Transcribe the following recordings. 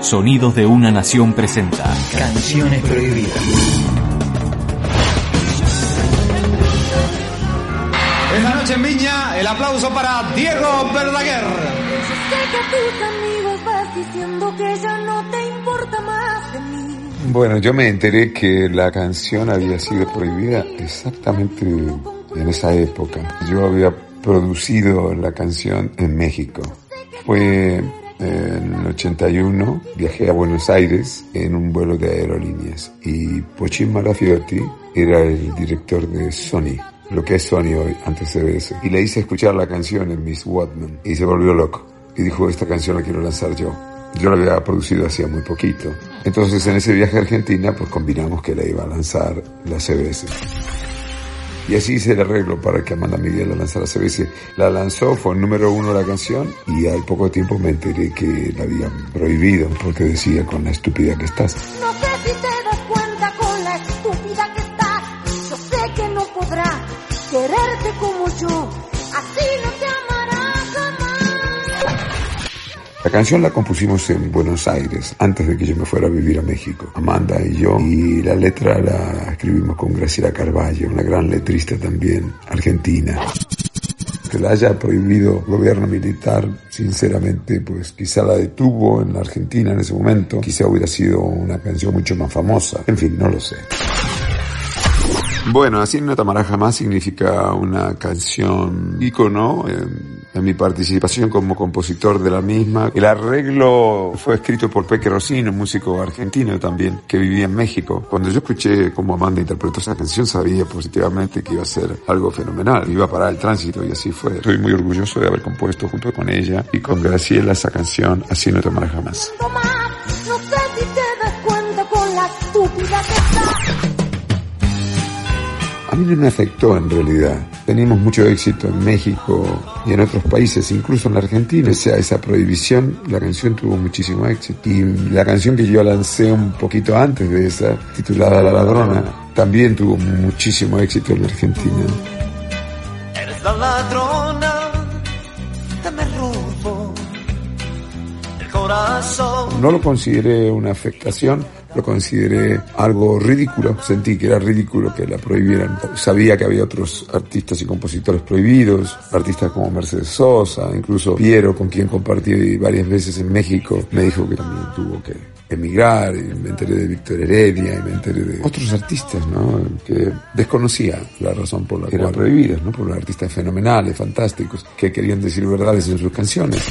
Sonidos de una nación presenta Canciones prohibidas. Esta noche en Viña, el aplauso para Diego Verdaguer. Bueno, yo me enteré que la canción había sido prohibida exactamente en esa época. Yo había producido la canción en México. Fue en el 81, viajé a Buenos Aires en un vuelo de aerolíneas y Pochín Marafiotti era el director de Sony, lo que es Sony hoy, antes CBS. Y le hice escuchar la canción en Miss Watman y se volvió loco. Y dijo, esta canción la quiero lanzar yo. Yo la había producido hacía muy poquito. Entonces en ese viaje a Argentina pues combinamos que la iba a lanzar la CBS. Y así hice el arreglo para que Amanda Miguel la lanzara a CBS. La lanzó, fue el número uno la canción y al poco tiempo me enteré que la habían prohibido porque decía con la estúpida que estás. No sé si te das cuenta con la estúpida que estás. Yo sé que no podrá quererte como yo. Así no te jamás. La canción la compusimos en Buenos Aires, antes de que yo me fuera a vivir a México, Amanda y yo, y la letra la escribimos con Graciela Carballo, una gran letrista también, argentina. Que la haya prohibido el gobierno militar, sinceramente, pues quizá la detuvo en la Argentina en ese momento, quizá hubiera sido una canción mucho más famosa, en fin, no lo sé. Bueno, así no tamará jamás significa una canción ícono en, en, mi participación como compositor de la misma. El arreglo fue escrito por Peque Rossini, un músico argentino también, que vivía en México. Cuando yo escuché cómo Amanda interpretó esa canción, sabía positivamente que iba a ser algo fenomenal, iba a parar el tránsito y así fue. Estoy muy orgulloso de haber compuesto junto con ella y con Graciela esa canción, Así no tamará jamás. A mí no me afectó en realidad. Teníamos mucho éxito en México y en otros países, incluso en la Argentina. O sea, esa prohibición, la canción tuvo muchísimo éxito. Y la canción que yo lancé un poquito antes de esa, titulada La Ladrona, también tuvo muchísimo éxito en la Argentina. Eres la ladrona robó el corazón. No lo consideré una afectación, lo consideré algo ridículo. Sentí que era ridículo que la prohibieran. Sabía que había otros artistas y compositores prohibidos, artistas como Mercedes Sosa, incluso Piero, con quien compartí varias veces en México, me dijo que también tuvo que emigrar, y me enteré de Víctor Heredia, y me enteré de otros artistas, ¿no? Que desconocía la razón por la que eran prohibidas, ¿no? Por los artistas fenomenales, fantásticos, que querían decir verdades en sus canciones.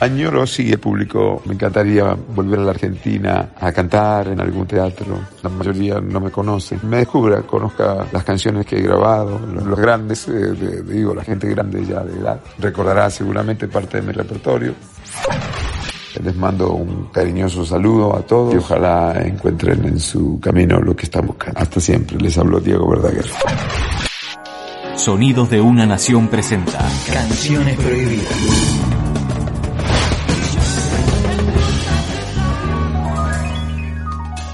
Añoro sí el público, me encantaría volver a la Argentina a cantar en algún teatro. La mayoría no me conoce. Me descubra, conozca las canciones que he grabado, los, los grandes, eh, de, digo, la gente grande ya de edad, recordará seguramente parte de mi repertorio. Les mando un cariñoso saludo a todos y ojalá encuentren en su camino lo que están buscando. Hasta siempre, les habló Diego Verdaguer. Sonidos de una nación presenta Canciones prohibidas.